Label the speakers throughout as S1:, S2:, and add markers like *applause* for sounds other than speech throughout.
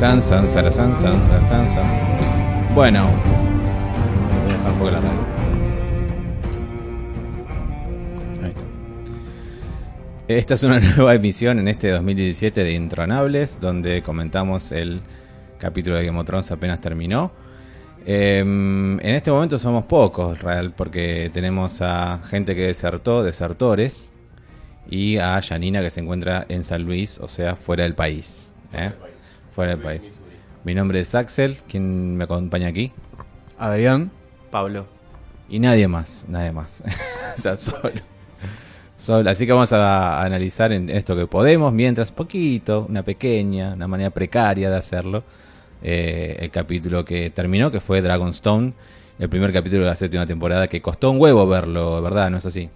S1: San, san, san, san, san, san, san. Bueno, voy a dejar un poco la radio. Ahí está. Esta es una *laughs* nueva emisión en este 2017 de Intronables, donde comentamos el capítulo de Game of Thrones apenas terminó. Em, en este momento somos pocos, real, porque tenemos a gente que desertó, desertores, y a Janina que se encuentra en San Luis, o sea, fuera del país. ¿eh? Fuera del país. Mi nombre es Axel, quien me acompaña aquí.
S2: Adrián.
S3: Pablo.
S1: Y nadie más, nadie más. *laughs* o sea, solo. solo. Así que vamos a, analizar en esto que podemos, mientras poquito, una pequeña, una manera precaria de hacerlo, eh, el capítulo que terminó, que fue Dragonstone, el primer capítulo de la séptima temporada, que costó un huevo verlo, ¿verdad? ¿No es así?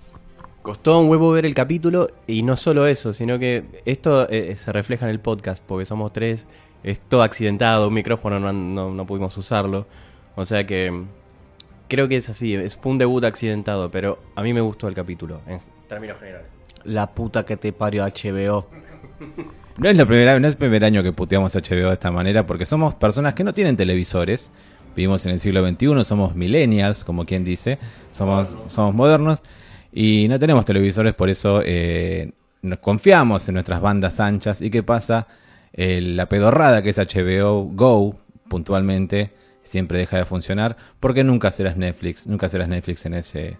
S3: Costó un huevo ver el capítulo y no solo eso, sino que esto eh, se refleja en el podcast porque somos tres, es todo accidentado, un micrófono no, no, no pudimos usarlo, o sea que mm, creo que es así, es, fue un debut accidentado, pero a mí me gustó el capítulo, en términos generales.
S2: La puta que te parió HBO. *laughs*
S1: No es, la primera, no es el primer año que puteamos a HBO de esta manera, porque somos personas que no tienen televisores, vivimos en el siglo XXI, somos millennials, como quien dice, somos, somos modernos. Y no tenemos televisores, por eso eh, nos confiamos en nuestras bandas anchas. ¿Y qué pasa? La pedorrada que es HBO Go, puntualmente, siempre deja de funcionar. Porque nunca serás Netflix, nunca serás Netflix en ese,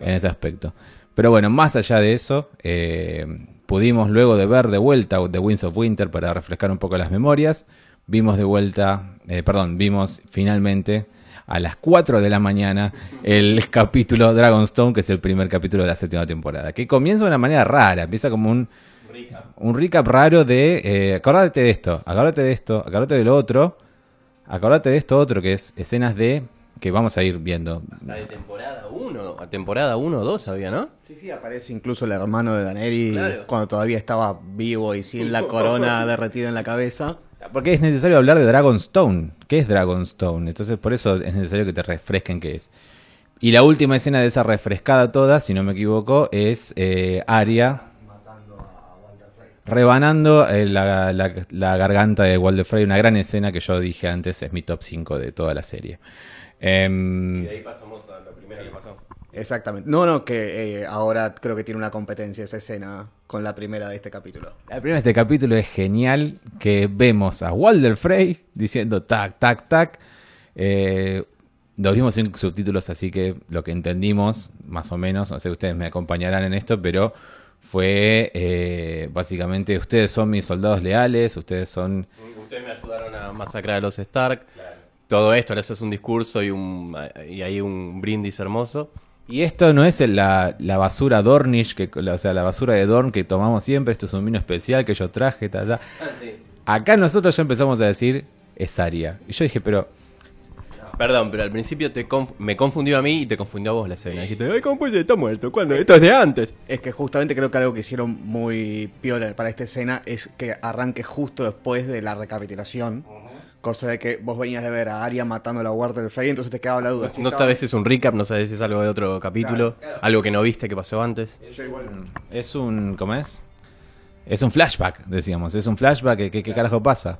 S1: en ese aspecto. Pero bueno, más allá de eso, eh, pudimos luego de ver de vuelta The Winds of Winter para refrescar un poco las memorias. Vimos de vuelta, eh, perdón, vimos finalmente a las 4 de la mañana el *laughs* capítulo Dragonstone, que es el primer capítulo de la séptima temporada. Que comienza de una manera rara, empieza como un, un recap raro de, eh, acordate de esto, acordate de esto, acordate de lo otro, acordate de esto otro, que es escenas de que vamos a ir viendo.
S3: Hasta de temporada 1, a temporada 1 o 2 había, ¿no?
S2: Sí, sí, aparece incluso el hermano de Daneri
S3: Claro.
S2: cuando todavía estaba vivo y sin la corona *laughs* derretida en la cabeza.
S1: Porque es necesario hablar de Dragonstone. ¿Qué es Dragonstone? Entonces por eso es necesario que te refresquen qué es. Y la última escena de esa refrescada toda, si no me equivoco, es eh, Arya rebanando eh, la, la- la garganta de Walder Frey. Una gran escena que yo dije antes es mi top 5 de toda la serie. Em,
S3: ahí pasamos a lo primero que pasó.
S2: Exactamente. No, no, que eh, ahora creo que tiene una competencia esa escena con la primera de este capítulo.
S1: La primera de este capítulo es genial, que vemos a Walder Frey diciendo tac, tac, tac. Eh, lo vimos sin subtítulos, así que lo que entendimos, más o menos, no sé, ustedes me acompañarán en esto, pero fue eh, básicamente, ustedes son mis soldados leales, ustedes son...
S3: Ustedes me ayudaron a masacrar a los Stark. Todo esto, le haces un discurso y, un, y ahí un brindis hermoso.
S1: Y esto no es la, la basura Dornish, que, o sea, la basura de Dorn que tomamos siempre, esto es un vino especial que yo traje, ta, ta. Acá nosotros ya empezamos a decir, es Aria. Y yo dije, pero...
S3: Perdón, pero al principio te conf- me confundió a mí y te confundió a vos la escena. Dijiste, ay, ¿cómo puede? Está muerto. ¿Cuándo? Esto es de antes.
S2: Es que justamente creo que algo que hicieron muy piola para esta escena es que arranque justo después de la recapitulación. Cosa de que vos venías de ver a Arya matando a la Guardia del Frey, entonces te quedaba la duda. si
S3: No
S2: estaba-
S3: sabes si es un recap, no sabes si es algo de otro capítulo, algo que no viste que pasó antes.
S2: Yo igual-
S1: Es un. ¿Cómo es? Es un flashback, decíamos. Es un flashback. ¿Qué, qué, qué carajo pasa?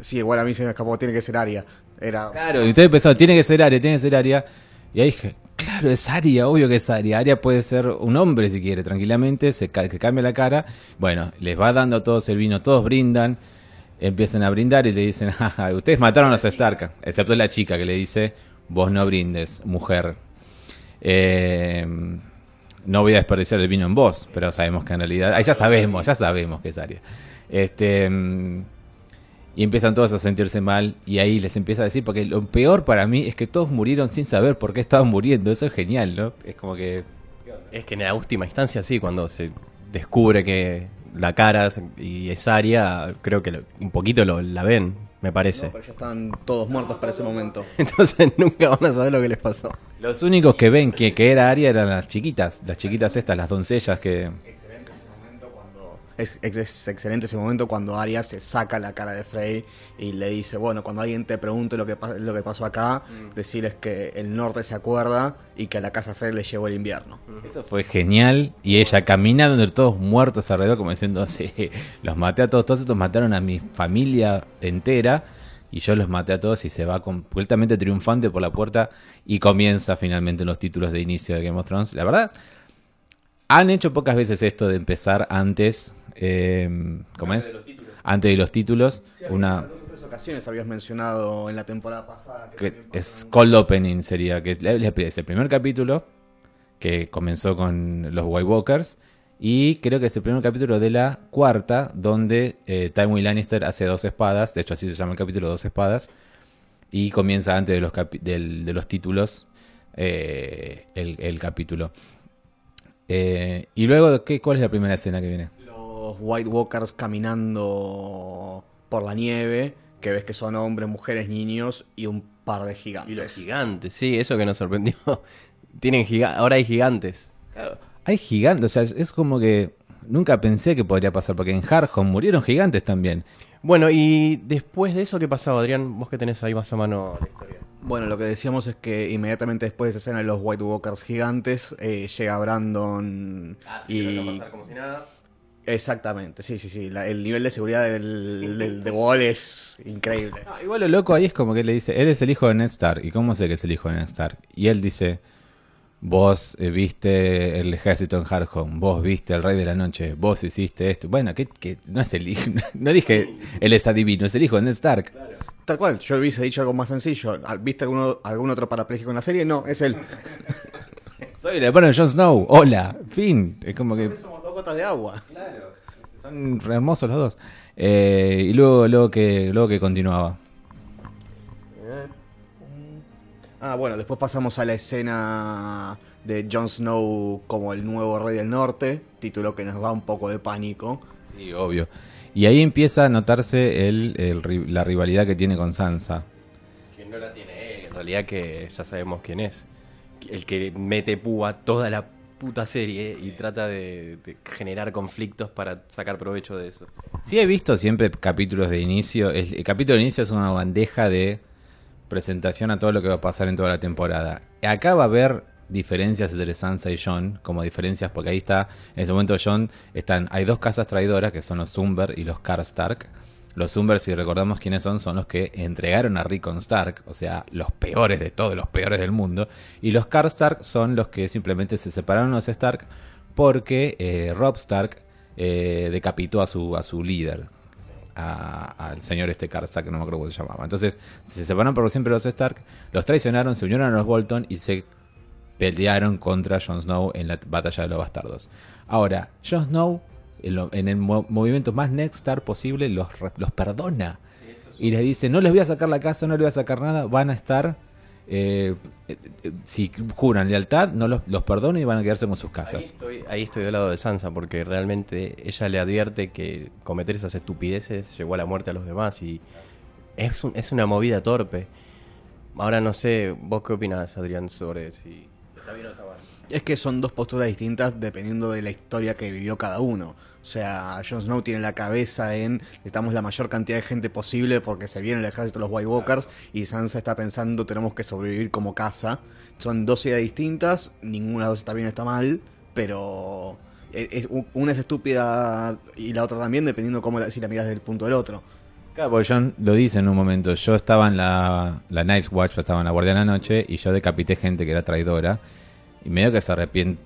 S2: Sí, igual a mí se me escapó, tiene que ser Arya. Era...
S1: Claro, y ustedes pensaron, tiene que ser Aria, tiene que ser Aria. Y ahí dije, claro, es Aria, obvio que es Aria. Aria puede ser un hombre si quiere, tranquilamente, se que cambie la cara. Bueno, les va dando a todos el vino, todos brindan. Empiezan a brindar y le dicen, *laughs* jaja, ustedes mataron a los Stark. Excepto la chica que le dice, vos no brindes, mujer. Eh, no voy a desperdiciar el vino en vos, pero sabemos que en realidad. Ahí ya sabemos, ya sabemos que es Aria. Este. Y empiezan todos a sentirse mal. Y ahí les empieza a decir. Porque lo peor para mí es que todos murieron sin saber por qué estaban muriendo. Eso es genial, ¿no? Es como que.
S3: Es que en la última instancia, sí, cuando se descubre que la cara y es Aria, creo que lo- un poquito lo, la ven, me parece.
S2: No, pero ya están todos muertos para ese momento. *laughs*
S3: Entonces nunca van a saber lo que les pasó.
S1: Los únicos que ven que, que era Aria eran las chiquitas. Las chiquitas estas, las doncellas que.
S2: Es, es- es excelente ese momento cuando Arya se saca la cara de Frey y le dice, bueno, cuando alguien te pregunte lo que, lo que pasó acá, decirles que el norte se acuerda y que a la casa Frey le llevó el invierno.
S1: Eso fue genial. Y ella caminando entre todos muertos alrededor, como diciendo, sí, los maté a todos. Todos estos mataron a mi familia entera. Y yo los maté a todos y se va completamente triunfante por la puerta. Y comienza finalmente los títulos de inicio de Game of Thrones. La verdad, han hecho pocas veces esto de empezar antes. eh, ¿Cómo es? Antes de los títulos. Una.
S2: En otras ocasiones habías mencionado en la temporada pasada que,
S1: es cold opening sería que es el primer capítulo que comenzó con los White Walkers y creo que es el primer capítulo de la cuarta donde eh, Tywin Lannister hace dos espadas de hecho así se llama el capítulo dos espadas y comienza antes de los capi- del- de los títulos eh, el, el capítulo Eh, y luego ¿qué, cuál es la primera escena que viene
S2: los White Walkers caminando por la nieve, que ves que son hombres, mujeres, niños y un par de
S3: Y los
S2: gigantes.
S3: gigantes, sí, eso que nos sorprendió. *laughs* Tienen giga ahora hay gigantes.
S1: hay gigantes o sea es como que nunca pensé que podría pasar porque en Harham murieron gigantes también
S3: Bueno, y después de eso, ¿qué pasaba, Adrián? Vos que tenés ahí más a mano la historia.
S2: Bueno, lo que decíamos es que inmediatamente después de esa escena de los White Walkers gigantes, eh, llega Brandon y...
S3: como si nada.
S2: Exactamente, sí, sí, sí. la- el nivel de seguridad del, del- de Wall es increíble.
S1: No, igual lo loco ahí es como que le dice, él es el hijo de Ned Stark. ¿Y cómo sé que es el hijo de Ned Stark? Y él dice, vos eh, viste el ejército en Hardhome, vos viste el rey de la noche, vos hiciste esto. Bueno, que, que no es el hijo, *laughs* no dije él es adivino, es el hijo de Ned Stark.
S2: Tal cual, yo hubiese dicho algo más sencillo. ¿Viste alguno, algún otro parapléjico en la serie? No, es él. *laughs*
S1: Soy el hermano de Jon Snow, hola, fin. Es como que
S2: Somos dos gotas de agua.
S1: son re hermosos los dos. Eh, y luego, luego, que, luego que continuaba.
S2: Ah, bueno, después pasamos a la escena de Jon Snow como el nuevo rey del norte, título que nos da un poco de pánico.
S1: Sí, obvio. Y ahí empieza a notarse el, el ri- la rivalidad que tiene con Sansa.
S3: Que no la tiene él, en realidad que ya sabemos quién es. El que mete púa toda la puta serie y trata de, de generar conflictos para sacar provecho de eso.
S1: Sí he visto siempre capítulos de inicio. El, el capítulo de inicio es una bandeja de presentación a todo lo que va a pasar en toda la temporada. Acá va a haber diferencias entre Sansa y Jon, como diferencias porque ahí está, en ese momento Jon, están, hay dos casas traidoras que son los Umber y los Karstark. Los Umber, si recordamos quiénes son, son los que entregaron a Rickon Stark, o sea, los peores de todos, los peores del mundo. Y los Karstark son los que simplemente se separaron los Stark porque eh, Rob Stark eh, decapitó a su, a su líder, al señor este Karstark, que no me acuerdo cómo se llamaba. Entonces, se separaron por siempre los Stark, los traicionaron, se unieron a los Bolton y se pelearon contra Jon Snow en la batalla de los bastardos. Ahora, Jon Snow, en, lo- en el mo- movimiento más Nextar posible, los, los perdona. Y les dice, no les voy a sacar la casa, no les voy a sacar nada, van a estar... eh, eh, eh, si juran lealtad, no los, los perdono y van a quedarse con sus
S3: Ahí
S1: casas.
S3: estoy, ahí estoy del lado de Sansa porque realmente ella le advierte que cometer esas estupideces llevó a la muerte a los demás y es, un- es una movida torpe. Ahora no sé, vos qué opinas, Adrián, sobre si está bien o está mal.
S2: Es que son dos posturas distintas dependiendo de la historia que vivió cada uno. O sea, Jon Snow tiene la cabeza en necesitamos la mayor cantidad de gente posible porque se viene el ejército de los White Walkers y Sansa está pensando tenemos que sobrevivir como casa. Son dos ideas distintas, ninguna de dos está bien o está mal, pero es- una es estúpida y la otra también dependiendo cómo la, si la miras desde el punto del otro.
S1: Claro, porque John lo dice en un momento. Yo estaba en la, la Night Watch, yo estaba en la Guardia de la Noche y yo decapité gente que era traidora. Y medio que se,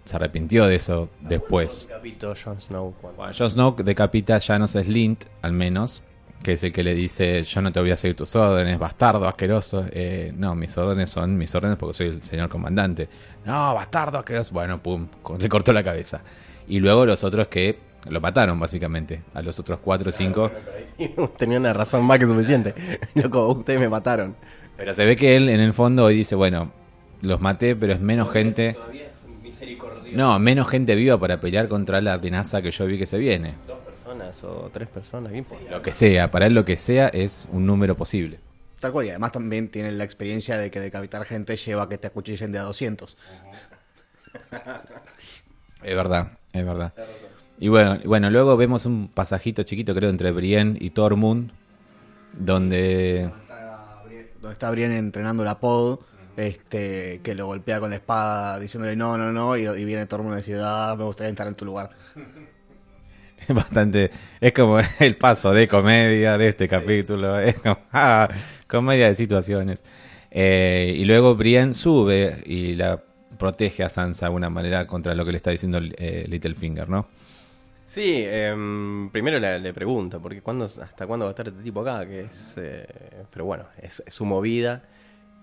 S1: se arrepintió de eso después.
S3: Capito Jon Snow.
S1: Bueno, Jon Snow decapita a Janos Slint, al menos, que es el que le dice, yo no te voy a seguir tus órdenes, bastardo, asqueroso. Eh, no, mis órdenes son mis órdenes porque soy el señor comandante. No, bastardo, asqueroso. Bueno, pum, le cortó la cabeza. Y luego los otros que lo mataron, básicamente. A los otros cuatro o cinco.
S3: Tenía una razón más que suficiente. Loco, ustedes me mataron.
S1: Pero se ve que él, en el fondo, hoy dice, bueno, los maté, pero es menos gente...
S3: Todavía es misericordioso.
S1: No, menos gente viva para pelear contra la amenaza que yo vi que se viene.
S3: Dos personas o tres personas, ¿qué importa?
S1: Lo que sea, para él lo que sea es un número posible.
S2: Tal cual, y además también tiene la experiencia de que decapitar gente lleva a que te acuchillen de a 200. *laughs*
S1: Es verdad, es verdad. Y bueno, y bueno, luego vemos un pasajito chiquito, creo, entre Brienne y Tormund, donde...
S2: Donde está Brienne entrenando la pod, este, que lo golpea con la espada diciéndole no, no, no, y, y viene Tormund y dice, ah, me gustaría estar en tu lugar. *laughs*
S1: Es bastante. Es como *laughs* el paso de comedia de este capítulo. *laughs* Es como. ah, comedia de situaciones. Eh, y luego Brienne sube y la protege a Sansa de alguna manera contra lo que le está diciendo eh, Littlefinger, ¿no?
S3: Sí, em, primero le, le pregunta, porque ¿cuándo, ¿hasta cuándo va a estar este tipo acá? Que es, eh, pero bueno, es, es su movida.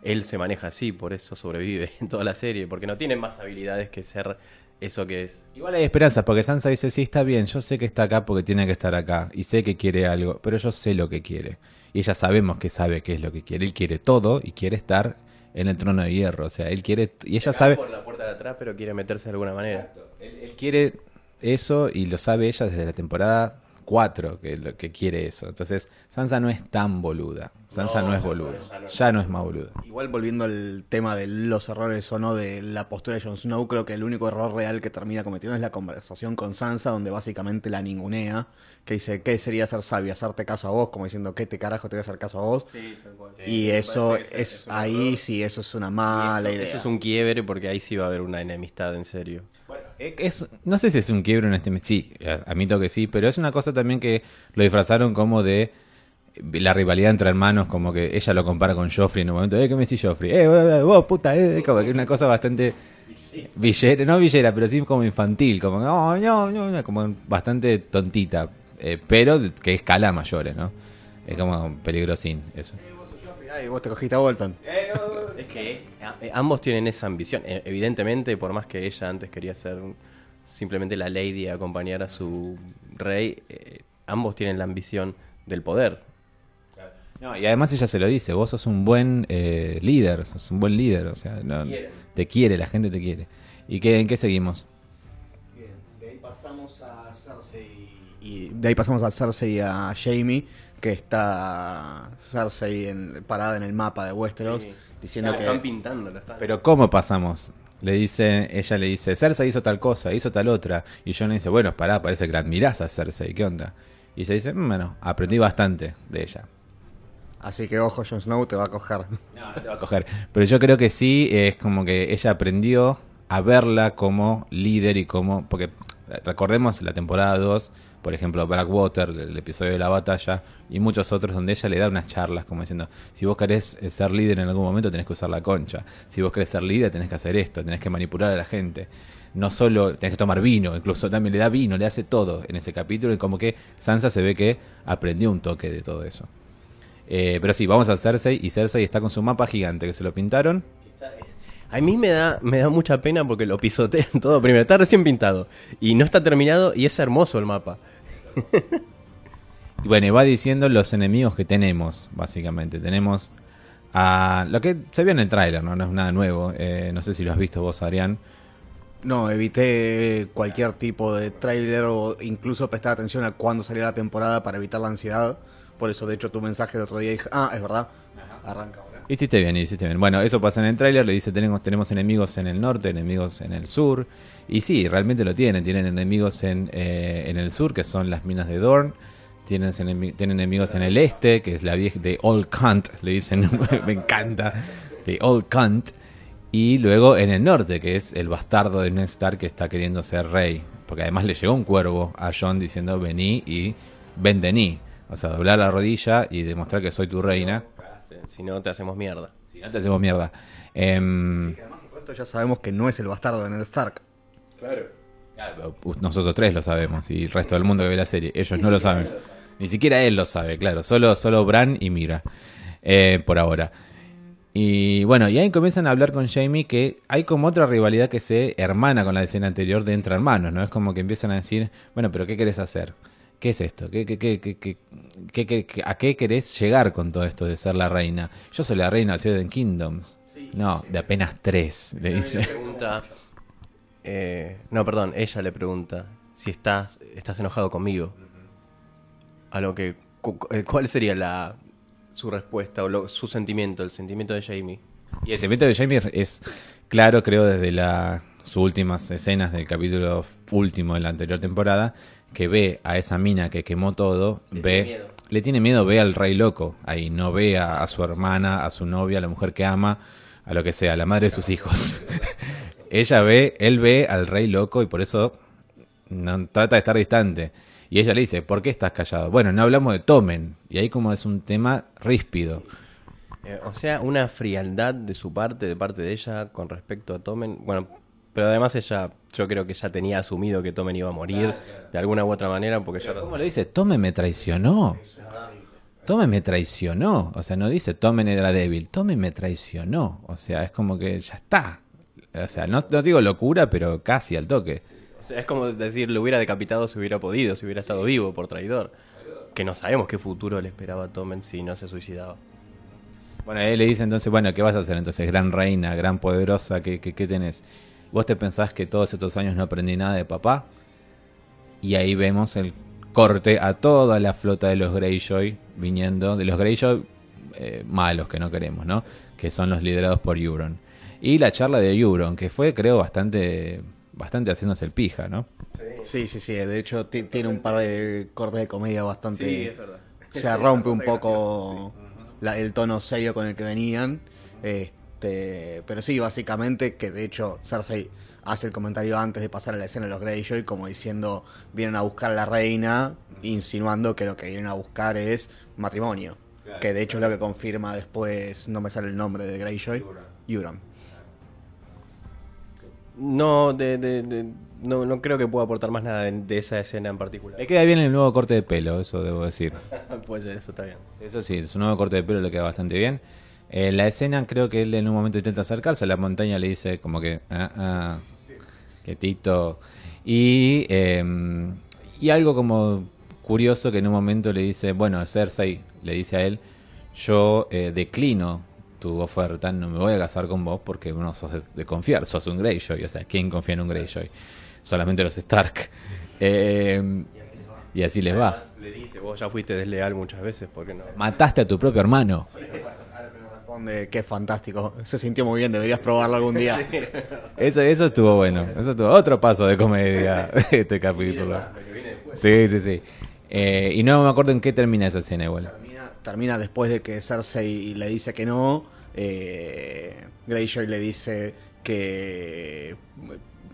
S3: Él se maneja así, por eso sobrevive *laughs* en toda la serie, porque no tiene más habilidades que ser eso que es.
S1: Igual hay esperanzas, porque Sansa dice: Sí, está bien, yo sé que está acá porque tiene que estar acá. Y sé que quiere algo, pero yo sé lo que quiere. Y ella sabemos que sabe qué es lo que quiere. Él quiere todo y quiere estar en el trono de hierro. O sea, él quiere. Y ella sabe.
S3: por la puerta de atrás, pero quiere meterse de alguna manera.
S1: Él, él quiere eso y lo sabe ella desde la temporada 4 que, lo- que quiere eso. Entonces, Sansa no es tan boluda. Sansa no,
S3: No,
S1: es boluda.
S3: ya no es.
S1: Ya no es más boluda.
S2: Igual volviendo al tema de los errores o no de la postura de Jon Snow, creo que el único error real que termina cometiendo es la conversación con Sansa, donde básicamente la ningunea, que dice, ¿qué sería ser sabia? Hacerte caso a vos, como diciendo, ¿qué te carajo te voy a hacer caso a vos? y eso es, ahí sí, eso es una mala
S3: eso,
S2: idea.
S3: eso es un quiebre porque ahí sí va a haber una enemistad en serio.
S1: Eh, Es, no sé si es un quiebre en este... Sí, eh, admito que sí, pero es una cosa también que lo disfrazaron como de la rivalidad entre hermanos, como que ella lo compara con Joffrey en un momento. Eh, ¿qué me decís Joffrey? Eh, vos, puta, eh, como que una cosa bastante... Villera, no villera, pero sí como infantil, como, no, no, no, como bastante tontita, eh, pero que escala a mayores, ¿no? Es como peligrosín eso.
S2: Ay, vos te cogiste a Bolton.
S3: Es que eh, ambos tienen esa ambición. Eh, Evidentemente, por más que ella antes quería ser simplemente la lady y acompañar a su rey, eh, ambos tienen la ambición del poder.
S1: No, y además ella se lo dice, vos sos un buen eh, líder, sos un buen líder, o sea, no- te quiere, la gente te quiere. ¿Y qué, en qué seguimos?
S2: Bien, de ahí pasamos a Cersei y de ahí pasamos a Cersei y a Jamie, que está Cersei en- parada en el mapa de Westeros,
S3: Sí.
S2: diciendo
S3: Claro,
S2: que
S3: Están pintándola. están-
S1: Pero ¿cómo pasamos? Le dice, ella le dice, Cersei hizo tal cosa, hizo tal otra. Y Jon le dice, bueno, pará, parece que la admirás a Cersei, ¿qué onda? Y ella dice, "Mm, bueno, aprendí bastante de ella.
S2: así que ojo Jon Snow te va a coger. *laughs*
S1: No, te va a coger. Pero yo creo que sí, es como que ella aprendió a verla como líder y como... Porque recordemos la temporada 2, por ejemplo, Blackwater, el episodio de la batalla, y muchos otros donde ella le da unas charlas como diciendo, si vos querés eh, ser líder en algún momento tenés que usar la concha, si vos querés ser líder tenés que hacer esto, tenés que manipular a la gente. No solo tenés que tomar vino, incluso también le da vino, le hace todo en ese capítulo y como que Sansa se ve que aprendió un toque de todo eso. Eh, pero sí, vamos a Cersei y Cersei está con su mapa gigante que se lo pintaron.
S3: A mí me da, me da mucha pena porque lo pisotean *laughs* todo primero. Está recién pintado y no está terminado y es hermoso el mapa. *laughs*
S1: Y bueno, y va diciendo los enemigos que tenemos, básicamente. Tenemos a lo que se vio en el tráiler, ¿no? no es nada nuevo. Eh, no sé si lo has visto vos, Adrián.
S2: No, evité cualquier tipo de tráiler o incluso prestar atención a cuándo salía la temporada para evitar la ansiedad. Por eso, de hecho, tu mensaje el otro día dije, ah, es verdad, arranca ahora.
S1: Hiciste bien, hiciste bien. Bueno, eso pasa en el tráiler, le dice tenemos, tenemos enemigos en el norte, enemigos en el sur. Y sí, realmente lo tienen. Tienen enemigos en, eh, en el sur, que son las minas de Dorn. Tienen, tienen enemigos en el este, que es la vieja de Old Cunt, le dicen, *laughs* me encanta, de Old Cunt. Y luego en el norte, que es el bastardo de Ned Stark que está queriendo ser rey. Porque además le llegó un cuervo a John diciendo vení y vendení. O sea, doblar la rodilla y demostrar que soy tu reina.
S3: Si no, te hacemos mierda.
S1: Si no te hacemos mierda. Em,
S2: Además, por esto ya sabemos que no es el bastardo de Ned Stark.
S1: claro, nosotros tres lo sabemos y el resto del mundo que ve la serie. Ellos no lo saben. Ni siquiera él lo sabe, claro. Solo, solo Bran y Mira. Eh, por ahora. Y bueno, y ahí comienzan a hablar con Jamie que hay como otra rivalidad que se hermana con la escena anterior de entre hermanos, ¿no? Es como que empiezan a decir, bueno, pero ¿qué querés hacer? ¿Qué es esto? ¿Qué, qué, qué, qué, qué- qué- qué- qué- a qué querés llegar con todo esto de ser la reina? Yo soy la reina de Seven Kingdoms. No, de apenas tres, le
S3: Le
S1: dice.
S3: pregunta. eh, no, perdón, ella le pregunta si estás, estás enojado conmigo. A lo que. eh, ¿Cuál sería la su respuesta o lo- su sentimiento, el sentimiento de Jamie?
S1: Y el sentimiento de Jamie es claro, creo, desde la sus últimas escenas del capítulo último de la anterior temporada, que ve a esa mina que quemó todo, ve, le tiene miedo, ve al rey loco ahí, no ve a, a su hermana, a su novia, a la mujer que ama, a lo que sea, a la madre de sus hijos. *laughs* ella ve, él ve al rey loco y por eso no, trata de estar distante. Y ella le dice, ¿por qué estás callado? Bueno, no hablamos de Tomen. Y ahí como es un tema ríspido.
S3: Eh, o sea, una frialdad de su parte, de parte de ella, con respecto a Tomen. Bueno, pero además ella, yo creo que ya tenía asumido que Tomen iba a morir de alguna u otra manera, porque ya...
S1: ¿Cómo le dice? Tomen me traicionó. Tomen me traicionó. O sea, no dice Tomen era débil. Tomen me traicionó. O sea, es como que ya está. O sea, no, no digo locura, pero casi al toque.
S3: Es como decir, lo hubiera decapitado si hubiera podido, si hubiera estado vivo por traidor. Que no sabemos qué futuro le esperaba a Tomen si no se suicidaba.
S1: Bueno, él le dice entonces, bueno, ¿qué vas a hacer entonces? Gran reina, gran poderosa, ¿qué, qué, qué tenés? ¿Vos te pensás que todos estos años no aprendí nada de papá? Y ahí vemos el corte a toda la flota de los Greyjoy viniendo, de los Greyjoy eh, malos que no queremos, ¿no? Que son los liderados por Euron. Y la charla de Euron, que fue creo bastante bastante haciéndose el pija, ¿no?
S2: Sí, sí, sí. De hecho, ti- tiene un par de cortes de comedia bastante.
S3: Sí, es verdad. *laughs*
S2: Se rompe un poco la- el tono serio con el que venían. Este, pero sí, básicamente, que de hecho Cersei hace el comentario antes de pasar a la escena de los Greyjoy, como diciendo, vienen a buscar a la reina, insinuando que lo que vienen a buscar es matrimonio. Que de hecho es lo que confirma después, no me sale el nombre de Greyjoy, Euron.
S3: No, de, de- de- no, no creo que pueda aportar más nada de, de esa escena en particular.
S1: Le queda bien el nuevo corte de pelo, eso debo decir. *laughs*
S3: Puede ser, eso está bien.
S1: Eso sí, su nuevo corte de pelo le queda bastante bien. Eh, la escena creo que él en un momento intenta acercarse a la montaña, le dice como que, ah, ah, quietito. Y, eh, y algo como curioso que en un momento le dice, bueno, Cersei le dice a él, yo eh, declino tu oferta, no me voy a casar con vos porque no sos de, de confiar, sos un Greyjoy, o sea, ¿quién confía en un Greyjoy? Solamente los Stark. *laughs* Eh, y así les va.
S3: Además, le dice, vos ya fuiste desleal muchas veces, ¿por qué no?
S1: Mataste a tu propio hermano.
S2: Responde, qué fantástico. Se sintió muy bien, deberías probarlo algún día. *laughs*
S1: Eso, eso estuvo bueno. Eso estuvo otro paso de comedia *laughs* de este capítulo. Sí, sí, sí. Eh, y no me acuerdo en qué termina esa escena igual.
S2: Termina, termina después de que Cersei le dice que no. Eh, Greyjoy le dice que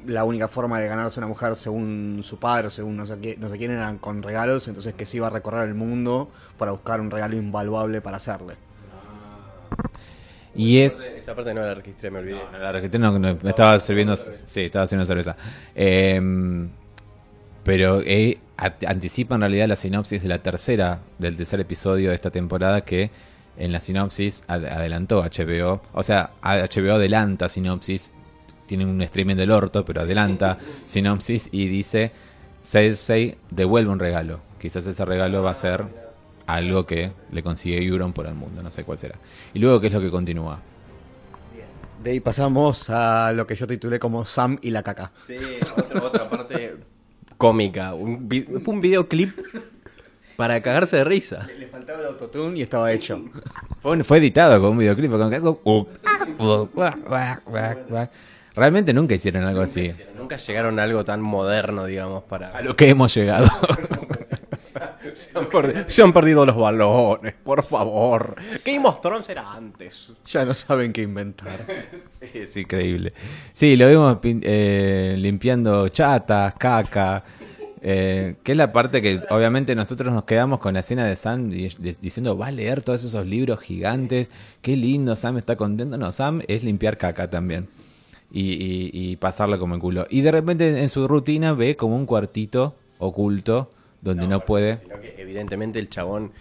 S2: la única forma de ganarse una mujer según su padre, según no sé, qué- no sé quién, eran con regalos. Entonces que sí iba a recorrer el mundo para buscar un regalo invaluable para hacerle.
S1: Y es...
S3: Esa parte no la registré, me olvidé.
S1: La registré, no, no, me estaba sirviendo... Sí, estaba haciendo cerveza. Eh, pero eh, anticipa en realidad la sinopsis de la tercera, del tercer episodio de esta temporada que en la sinopsis ad- adelantó HBO. O sea, HBO adelanta sinopsis, tiene un streaming del orto, pero adelanta sinopsis y dice Cersei devuelve un regalo. Quizás ese regalo va a ser algo que le consigue Euron por el mundo, no sé cuál será. Y luego, ¿qué es lo que continúa?
S2: De ahí pasamos a lo que yo titulé como Sam y la caca.
S3: Sí, otra, otra parte *laughs* cómica. Un, vi- un videoclip para cagarse de risa.
S2: Le faltaba el autotune y estaba hecho.
S1: Fue, fue editado con un videoclip. Con Realmente nunca hicieron algo así.
S3: Nunca llegaron a algo tan moderno, digamos, para...
S1: A lo que hemos llegado. *laughs*
S3: Se han, perdi- se han perdido los balones, por favor. Of Thrones era antes.
S2: Ya no saben qué inventar. *laughs*
S1: Sí, es increíble. Sí, lo vimos eh, limpiando chatas, caca. eh, que es la parte que obviamente nosotros nos quedamos con la escena de Sam di- di- diciendo, va a leer todos esos libros gigantes. Qué lindo, Sam está contento. No, Sam es limpiar caca también. Y, y, y pasarla como el culo. Y de repente en su rutina ve como un cuartito oculto donde no, puede.
S3: Sino que evidentemente el chabón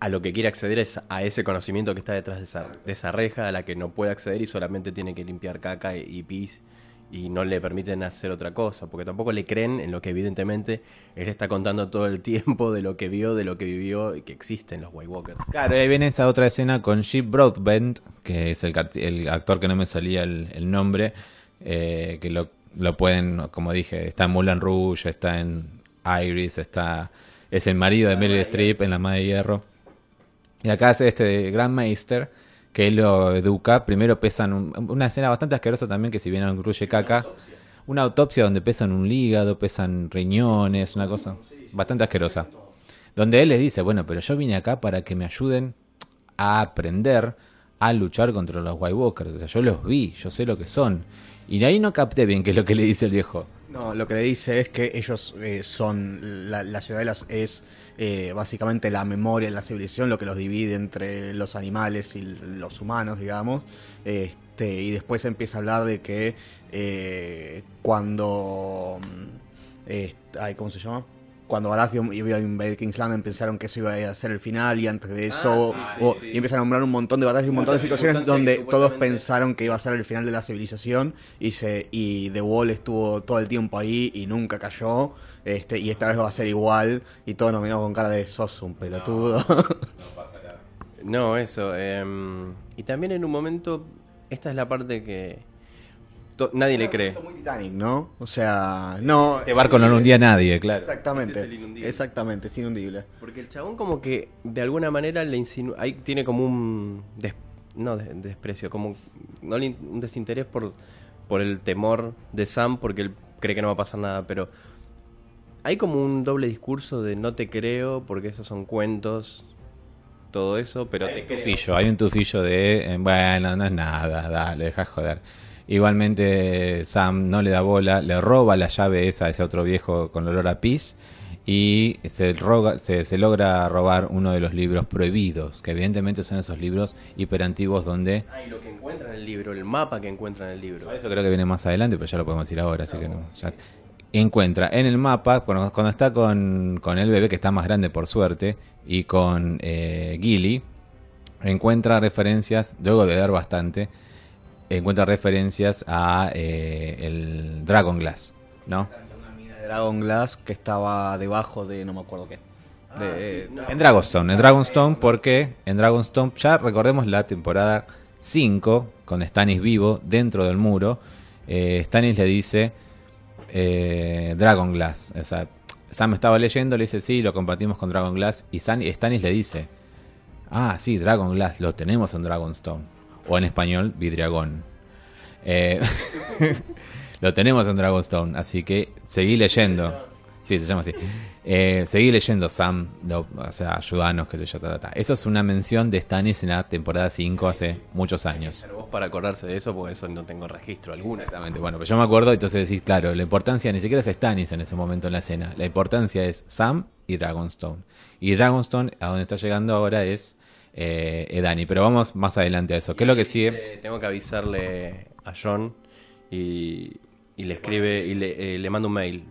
S3: a lo que quiere acceder es a ese conocimiento que está detrás de esa, de esa reja a la que no puede acceder y solamente tiene que limpiar caca y, y pis y no le permiten hacer otra cosa, porque tampoco le creen en lo que evidentemente él está contando todo el tiempo de lo que vio, de lo que vivió y que existen los White Walkers.
S1: Claro, ahí viene esa otra escena con Chip Broadbent, que es el, el actor que no me salía el, el nombre, eh, que lo, lo pueden, como dije, está en Moulin Rouge, está en Iris, está es el marido de Meryl Streep en La Madre de Hierro. Y acá hace este Grand Meister, que él lo educa. Primero pesan un- una escena bastante asquerosa también, que si bien incluye caca. Una autopsia donde pesan un hígado, pesan riñones, una cosa bastante asquerosa. Donde él les dice, bueno, pero yo vine acá para que me ayuden a aprender a luchar contra los White Walkers. O sea, yo los vi, yo sé lo que son. Y de ahí no capté bien qué es lo que le dice el viejo.
S2: No, lo que le dice es que ellos eh, son, la, la ciudadela es eh, básicamente la memoria, la civilización, lo que los divide entre los animales y los humanos, digamos. Este, y después empieza a hablar de que eh, cuando... mm, ¿Cómo se llama? Cuando Baratheon iba a invadir King's Landing pensaron que eso iba a ser el final y antes de eso o- y empiezan a nombrar un montón de batallas y un montón de situaciones donde todos pensaron que iba a ser el final de la civilización y se y The Wall estuvo todo el tiempo ahí y nunca cayó este y esta vez va a ser igual y todos nos miramos con cara de sos un pelotudo *laughs*
S3: No, eso. em, y también en un momento, esta es la parte que nadie le cree.
S2: muy Titanic no o sea no
S1: Este barco no lo hundía a nadie, claro.
S2: exactamente
S3: Este es
S2: exactamente es inundible
S3: Porque el chabón como que de alguna manera le insinúa, ahí tiene como un des- no de- desprecio, como no un desinterés por por el temor de Sam porque él cree que no va a pasar nada, pero hay como un doble discurso de no te creo porque esos son cuentos, todo eso, pero te creo.
S1: tufillo, hay un tufillo de, eh, bueno, no es nada, dale, deja joder. Igualmente Sam no le da bola, le roba la llave esa a ese otro viejo con olor a pis y se, roga- se, se logra robar uno de los libros prohibidos, que evidentemente son esos libros hiperantiguos donde...
S3: Ay, lo que encuentra en el libro, el mapa que encuentra en el libro.
S1: Eso creo que viene más adelante, pero ya lo podemos decir ahora, así que no. ya- encuentra en el mapa, cuando, cuando está con, con el bebé, que está más grande por suerte, y con eh, Gilly, encuentra referencias, luego de leer bastante, encuentra referencias a eh, el Dragon Glass, ¿no?
S2: una mina de Dragon Glass que estaba debajo de no me acuerdo qué
S3: Ah,
S2: de,
S1: En Dragonstone, en Dragonstone, porque en Dragonstone, ya recordemos la temporada 5, con Stannis vivo dentro del muro, eh, Stannis le dice eh, Dragon Glass. O sea, Sam estaba leyendo, le dice, sí, lo compartimos con Dragon Glass, y San- Stannis le dice, ah, sí, Dragon Glass, lo tenemos en Dragonstone. O en español, Vidriagón. Eh, *laughs* lo tenemos en Dragonstone, así que seguí leyendo. Sí, se llama así. Eh, seguí leyendo, Sam. lo- o sea, ayudanos, que sé yo, ta, ta, ta. Eso es una mención de Stannis en la temporada 5 hace muchos años.
S3: Pero vos para acordarse de eso, porque eso no tengo registro alguno.
S1: Exactamente, bueno, pues yo me acuerdo, entonces decís, claro, la importancia ni siquiera es Stannis en ese momento en la escena. La importancia es Sam y Dragonstone. Y Dragonstone, a donde está llegando ahora, es eh, Edani. Pero vamos más adelante a eso. ¿Qué es lo que sigue?
S3: Eh, tengo que avisarle a John y, y le escribe y le, eh, le mando un mail.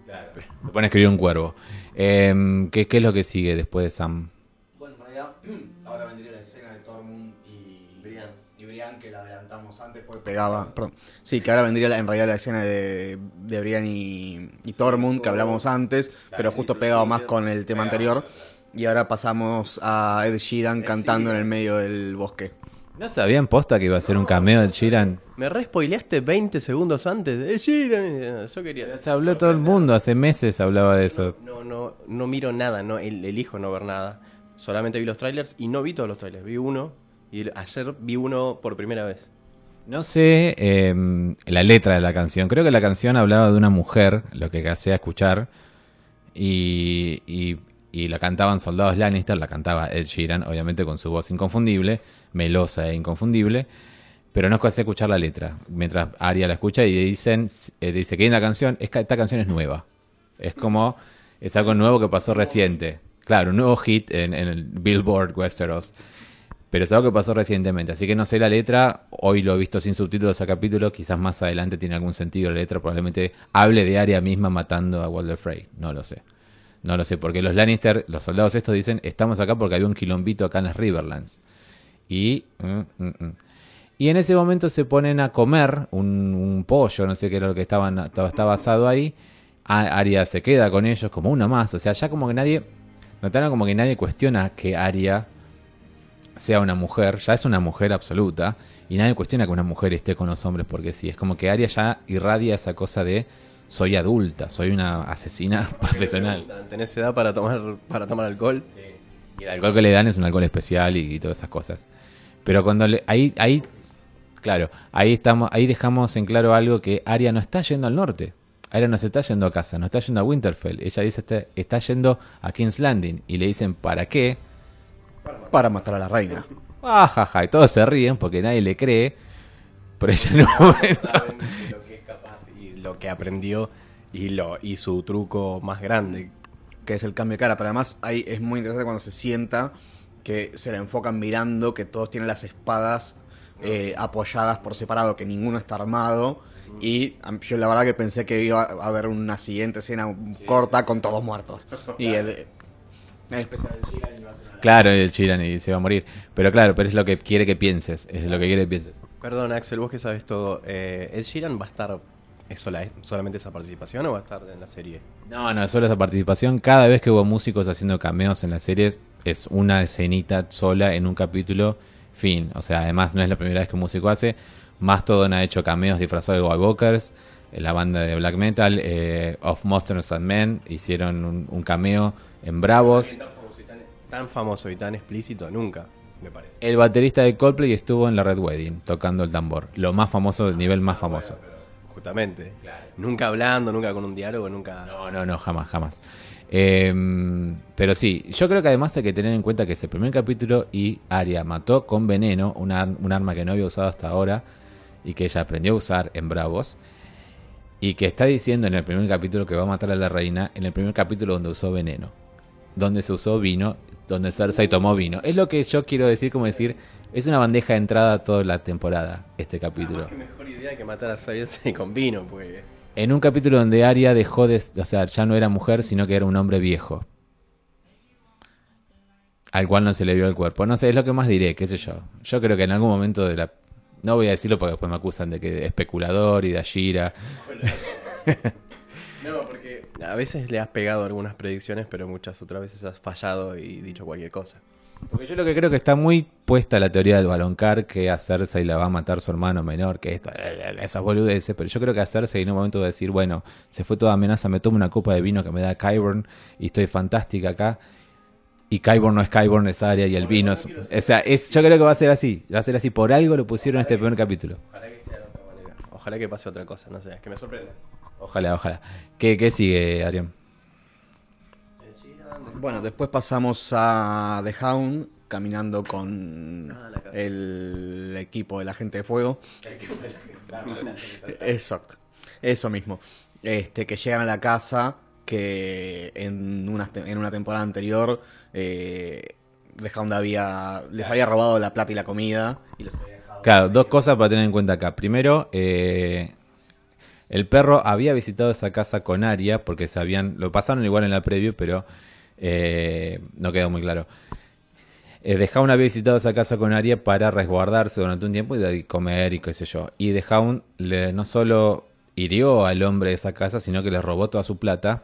S1: Se pone a escribir un cuervo. Eh, ¿qué, qué es lo que sigue después de Sam?
S2: Bueno, en realidad, *clears throat* ahora vendría la escena de Tormund y
S3: Brian.
S2: y Brian, que la adelantamos antes porque pegaba. Perdón. Sí, que ahora vendría la- en realidad la escena de, de Brian y, y Tormund, que hablamos antes, pero justo pegaba más con el tema anterior. Y ahora pasamos a Ed Sheeran cantando en el medio del bosque.
S1: ¿No sabían posta que iba a ser un cameo de Sheeran?
S3: Me re spoileaste 20 segundos antes. Eh, Sheeran. Yo quería.
S1: Se habló todo el mundo, hace meses hablaba de eso.
S3: No, no, no miro nada, no, el- elijo no ver nada. Solamente vi los trailers y no vi todos los trailers. Vi uno y ayer vi uno por primera vez.
S1: No sé eh, la letra de la canción. Creo que la canción hablaba de una mujer, lo que hacía escuchar. Y, y, y la cantaban soldados Lannister, la cantaba Ed Sheeran, obviamente con su voz inconfundible, melosa e inconfundible. Pero no hacía escuchar la letra. Mientras Aria la escucha y dicen, eh, dice que hay una canción, es esta canción es nueva. Es como, es algo nuevo que pasó reciente. Claro, un nuevo hit en, el Billboard Westeros. Pero es algo que pasó recientemente, así que no sé la letra. Hoy lo he visto sin subtítulos al capítulo. Quizás más adelante tiene algún sentido la letra. Probablemente hable de Arya misma matando a Walder Frey. No lo sé. No lo sé, porque los Lannister, los soldados estos dicen: Estamos acá porque había un quilombito acá en las Riverlands. Y. mm, mm, mm. Y en ese momento se ponen a comer un, pollo, no sé qué era lo que estaban, estaba, asado ahí. A- Arya se queda con ellos como una más. O sea, ya como que nadie. Notaron como que nadie cuestiona que Arya sea una mujer, ya es una mujer absoluta, y nadie cuestiona que una mujer esté con los hombres, porque sí, es como que Arya ya irradia esa cosa de soy adulta, soy una asesina *laughs* profesional.
S3: ¿Tenés edad para tomar, para tomar alcohol?
S1: Y el alcohol que le dan es un alcohol especial y, y todas esas cosas. Pero cuando le- ahí, ahí, claro, ahí estamos, ahí dejamos en claro algo que Arya no está yendo al norte. Arya no se está yendo a casa, no está yendo a Winterfell. Ella dice está, está yendo a King's Landing y le dicen ¿para qué?
S2: Para matar a la reina.
S1: Ah, jaja, y todos se ríen porque nadie le cree. Pero ella en un momento.
S3: Saben de lo que aprendió y, lo, y su truco más grande.
S2: que es el cambio de cara. Pero además ahí es muy interesante cuando se sienta que se le enfocan mirando, que todos tienen las espadas eh, apoyadas por separado, que ninguno está armado. Y yo la verdad que pensé que iba a haber una siguiente escena corta con todos muertos. *laughs* Y el,
S1: Claro, el Chiran y se va a morir. Pero claro, pero es lo que quiere que pienses. Es lo que quiere que pienses.
S3: Perdón, Axel, vos que sabes todo. Eh, ¿El Sheeran va a estar es sola, es solamente esa participación o va a estar en la serie?
S1: No, no, solo esa participación. Cada vez que hubo músicos haciendo cameos en las series, es una escenita sola en un capítulo, fin. O sea, además no es la primera vez que un músico hace. Mastodon ha hecho cameos disfrazados de Walkers. eh, La banda de black metal, eh, Of Monsters and Men, hicieron un, un cameo en Bravos.
S3: Tan famoso y tan explícito nunca, me parece.
S1: El baterista de Coldplay estuvo en la Red Wedding tocando el tambor. Lo más famoso, del nivel más famoso.
S3: Justamente. Nunca hablando, nunca con un diálogo, nunca.
S1: No, no, no, jamás, jamás. Eh, pero sí, yo creo que además hay que tener en cuenta que es el primer capítulo y Arya mató con veneno un arma que no había usado hasta ahora y que ella aprendió a usar en Bravos. Y que está diciendo en el primer capítulo que va a matar a la reina, en el primer capítulo donde usó veneno. Donde se usó vino, donde Cersei tomó vino. Es lo que yo quiero decir, como decir, es una bandeja de entrada toda la temporada, este capítulo.
S3: Qué mejor idea que matar a Cersei *laughs* con vino, pues.
S1: En un capítulo donde Arya dejó de, o sea, ya no era mujer, sino que era un hombre viejo. Al cual no se le vio el cuerpo. No sé, es lo que más diré, qué sé yo. Yo creo que en algún momento de la... No voy a decirlo porque después me acusan de que especulador y de Ashira.
S3: No, porque a veces le has pegado algunas predicciones, pero muchas otras veces has fallado y dicho cualquier cosa.
S1: Porque yo lo que creo que está muy puesta la teoría del baloncar, que a Cersei la va a matar su hermano menor, que esto, esas boludeces, pero yo creo que a Cersei en un momento va a decir, bueno, se fue toda amenaza, me tomo una copa de vino que me da Kyburn y estoy fantástica acá. Y Kyburn no es Kyburn, es Arya y el vino es... O sea, es, yo creo que va a ser así, va a ser así, por algo lo pusieron en este primer capítulo.
S3: Ojalá que sea de otra manera. Ojalá que pase otra cosa, no sé, es que me sorprende.
S1: Ojalá, ojalá. ¿Qué, qué sigue, Arián?
S2: Bueno, después pasamos a The Hound caminando con
S3: Ah,
S2: el equipo de la gente de fuego. *laughs* Exacto, eso mismo. Este, que llegan a la casa que en una, en una temporada anterior eh, The Hound había, les había robado la plata y la comida. Y los había dejado
S1: Claro, dos cosas para tener en cuenta acá. Primero, eh, el perro había visitado esa casa con Aria porque sabían, lo pasaron igual en la preview, pero eh, no quedó muy claro. Eh, Hound había visitado esa casa con Aria para resguardarse durante un tiempo y de comer y qué sé yo. Y The Hound le, no solo hirió al hombre de esa casa, sino que le robó toda su plata,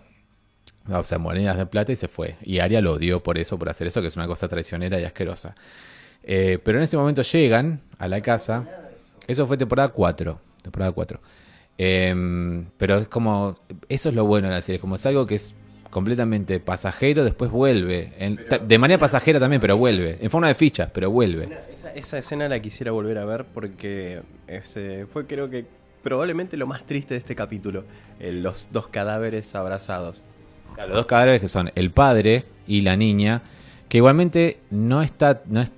S1: o sea, monedas de plata y se fue. Y Aria lo odió por eso, por hacer eso, que es una cosa traicionera y asquerosa. Eh, pero en ese momento llegan a la casa. Eso fue temporada 4. Temporada 4. Eh, pero es como. Eso es lo bueno de la serie. Como es algo que es completamente pasajero, después vuelve. En- de manera pasajera también, pero vuelve. En forma de fichas, pero vuelve.
S3: Esa, esa escena la quisiera volver a ver porque ese fue creo que probablemente lo más triste de este capítulo. eh, los dos cadáveres abrazados.
S1: Claro, Los dos cadáveres que son el padre y la niña, que igualmente no está, no es-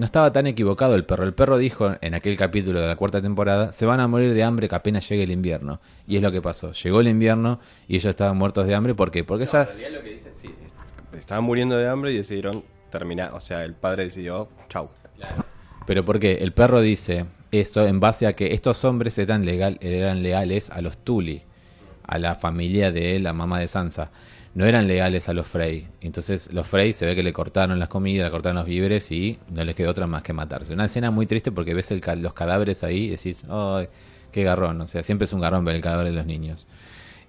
S1: no estaba tan equivocado el perro. El perro dijo en aquel capítulo de la cuarta temporada, se van a morir de hambre que apenas llegue el invierno. Y es lo que pasó. Llegó el invierno y ellos estaban muertos de hambre. ¿Por qué? Porque esa...
S3: realidad lo que dice sí, estaban muriendo de hambre y decidieron terminar, o sea, el padre decidió, chau.
S1: Pero porque el perro dice eso en base a que estos hombres eran, legal, eran leales a los Tully, a la familia de la mamá de Sansa. No eran legales a los Frey. Entonces los Frey se ve que le cortaron las comidas, le cortaron los víveres y no les quedó otra más que matarse. Una escena muy triste porque ves el ca- los cadáveres ahí y decís, ¡ay, qué garrón! O sea, siempre es un garrón ver el cadáver de los niños.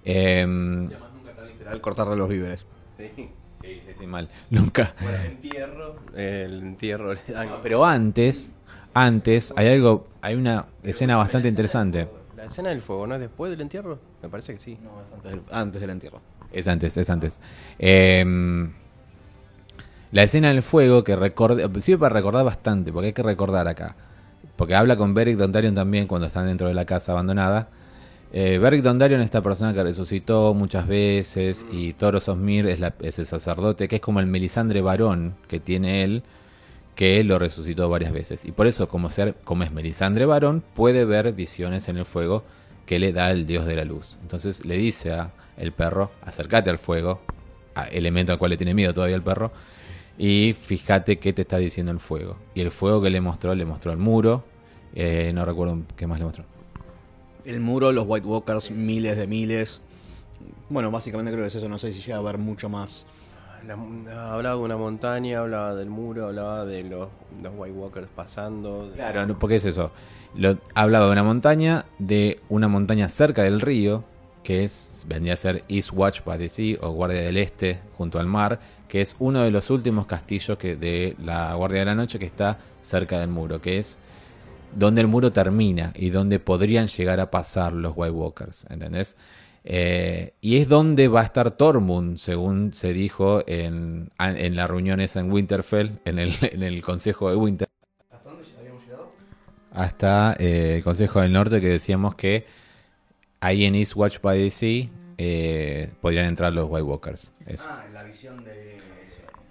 S1: Em,
S2: literal cortarle los víveres.
S3: Sí.
S1: sí, sí, sí, mal. *laughs* Nunca.
S3: Bueno, el entierro, el entierro dan-
S1: Pero antes, antes, hay algo, hay una escena bastante interesante.
S3: La escena del fuego, ¿no es después del entierro? Me parece que sí.
S2: Antes del, antes del entierro.
S1: Es antes, es antes. Eh, La escena del fuego que recorda, sirve para recordar bastante, porque hay que recordar acá. Porque habla con Beric Dondarrion también cuando están dentro de la casa abandonada. Eh, Beric Dondarrion es esta persona que resucitó muchas veces y Toros Osmir es, es el sacerdote que es como el Melisandre varón que tiene él, que él lo resucitó varias veces. Y por eso, como, ser, como es Melisandre varón, puede ver visiones en el fuego que le da el dios de la luz. Entonces le dice a el perro, acércate al fuego, elemento al cual le tiene miedo todavía el perro, y fíjate qué te está diciendo el fuego. Y el fuego que le mostró, le mostró el muro, eh, no recuerdo qué más le mostró.
S2: El muro, los White Walkers, miles de miles. Bueno, básicamente creo que es eso. No sé si llega a haber mucho más.
S3: La- hablaba de una montaña, hablaba del muro, hablaba de los, los White Walkers pasando. de-
S1: Claro, porque es eso. Lo, hablaba de una montaña, de una montaña cerca del río, que es vendría a ser East Watch by the Sea o Guardia del Este junto al mar, que es uno de los últimos castillos que de la Guardia de la Noche que está cerca del muro, que es donde el muro termina y donde podrían llegar a pasar los White Walkers, ¿entendés? Eh, y es donde va a estar Tormund, según se dijo en, en la reunión esa en Winterfell, en el, *laughs* en el Consejo de Winter
S2: ¿Hasta dónde habíamos llegado?
S1: hasta eh, el Consejo del Norte que decíamos que ahí en East Watch by the Sea eh, podrían entrar los White Walkers. Eso.
S2: Ah, la visión de.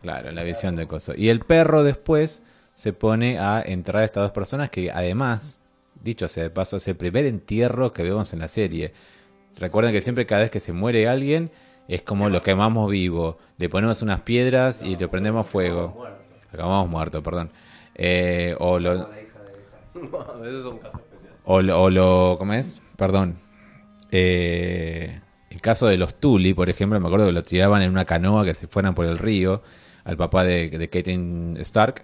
S1: Claro, en la visión de coso. Y el perro después se pone a entrar a estas dos personas que además, dicho sea de paso, es el primer entierro que vemos en la serie. Recuerden que siempre cada vez que se muere alguien es como lo quemamos vivo. Le ponemos unas piedras y le prendemos fuego. Acabamos muerto, perdón. Eh, o lo, o, lo-. ¿Cómo es? Perdón. Eh, el caso de los Tully, por ejemplo, me acuerdo que lo tiraban en una canoa que se fueran por el río al papá de, de Stark.